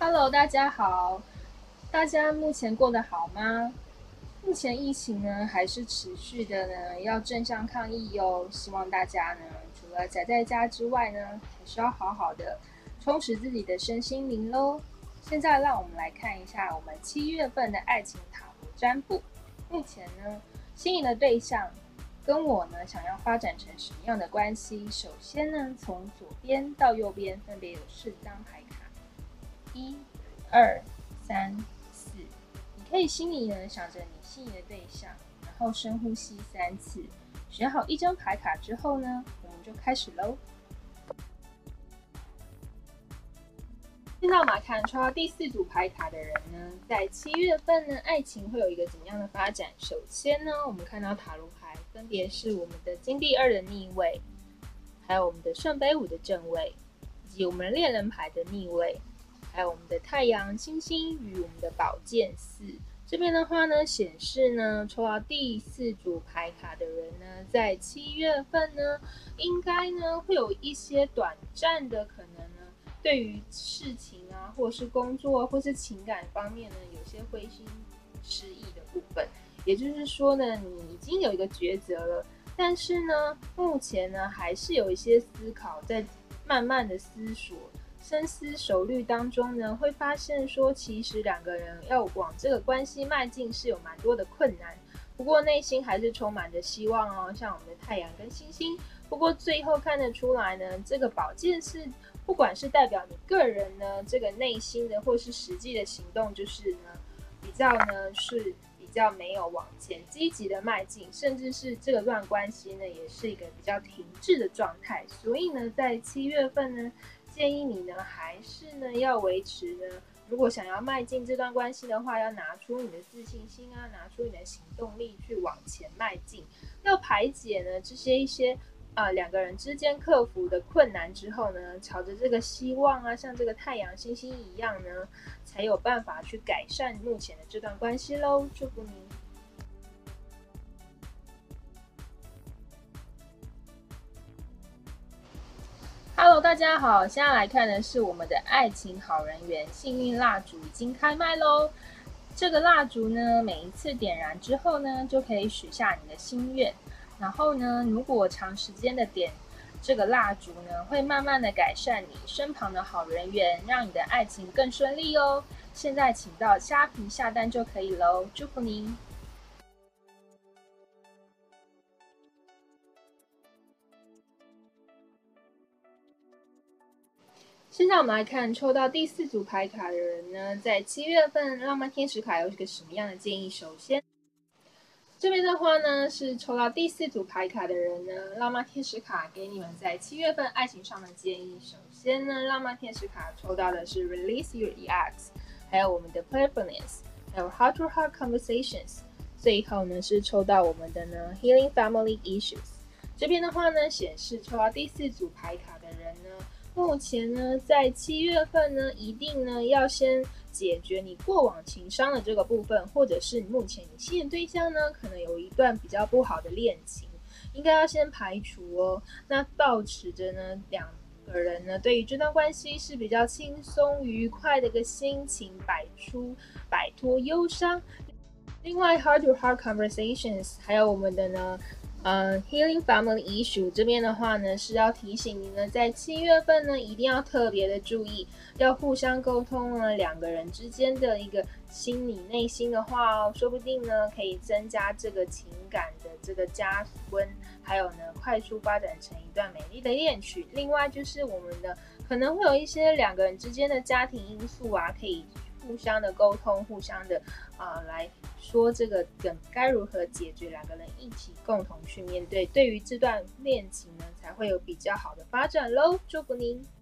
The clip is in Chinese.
Hello，大家好，大家目前过得好吗？目前疫情呢还是持续的呢，要正向抗疫哟。希望大家呢，除了宅在家之外呢，还是要好好的充实自己的身心灵喽。现在让我们来看一下我们七月份的爱情塔罗占卜。目前呢，心仪的对象跟我呢，想要发展成什么样的关系？首先呢，从左边到右边分别有四张牌卡，二、三、四。你可以心里呢想着你心仪的对象，然后深呼吸三次。选好一张牌卡之后呢，我们就开始喽。现在我们看抽到第四组牌卡的人呢，在七月份呢，爱情会有一个怎么样的发展？首先呢，我们看到塔罗牌分别是我们的金币二的逆位，还有我们的圣杯五的正位，以及我们恋人牌的逆位，还有我们的太阳、星星与我们的宝剑四。这边的话呢，显示呢，抽到第四组牌卡的人呢，在七月份呢，应该呢会有一些短暂的可能呢。对于事情啊，或者是工作，或是情感方面呢，有些灰心失意的部分。也就是说呢，你已经有一个抉择了，但是呢，目前呢，还是有一些思考，在慢慢的思索、深思熟虑当中呢，会发现说，其实两个人要往这个关系迈进是有蛮多的困难，不过内心还是充满着希望哦。像我们的太阳跟星星，不过最后看得出来呢，这个宝剑是。不管是代表你个人呢，这个内心的，或是实际的行动，就是呢，比较呢是比较没有往前积极的迈进，甚至是这个段关系呢，也是一个比较停滞的状态。所以呢，在七月份呢，建议你呢，还是呢要维持呢，如果想要迈进这段关系的话，要拿出你的自信心啊，拿出你的行动力去往前迈进，要排解呢这些一些。啊，两个人之间克服的困难之后呢，朝着这个希望啊，像这个太阳星星一样呢，才有办法去改善目前的这段关系喽。祝福您。大家好，现在来看的是我们的爱情好人缘幸运蜡烛已经开卖喽。这个蜡烛呢，每一次点燃之后呢，就可以许下你的心愿。然后呢，如果长时间的点这个蜡烛呢，会慢慢的改善你身旁的好人缘，让你的爱情更顺利哦。现在请到虾皮下单就可以喽，祝福您。现在我们来看抽到第四组牌卡的人呢，在七月份浪漫天使卡有一个什么样的建议？首先。这边的话呢，是抽到第四组牌卡的人呢，浪漫天使卡给你们在七月份爱情上的建议。首先呢，浪漫天使卡抽到的是 Release Your Ex，还有我们的 Playfulness，还有 Heart to Heart Conversations。最后呢，是抽到我们的呢 Healing Family Issues。这边的话呢，显示抽到第四组牌卡的人呢，目前呢，在七月份呢，一定呢要先。解决你过往情商的这个部分，或者是目前你吸引对象呢，可能有一段比较不好的恋情，应该要先排除哦。那保持着呢，两个人呢，对于这段关系是比较轻松愉快的一个心情，摆出摆脱忧伤。另外，heart to heart conversations，还有我们的呢。呃，Healing Family 遗属这边的话呢，是要提醒您呢，在七月份呢，一定要特别的注意，要互相沟通呢，两个人之间的一个心理内心的话哦，说不定呢，可以增加这个情感的这个加温，还有呢，快速发展成一段美丽的恋曲。另外就是我们的可能会有一些两个人之间的家庭因素啊，可以。互相的沟通，互相的啊来说这个梗该如何解决，两个人一起共同去面对，对于这段恋情呢才会有比较好的发展喽。祝福您。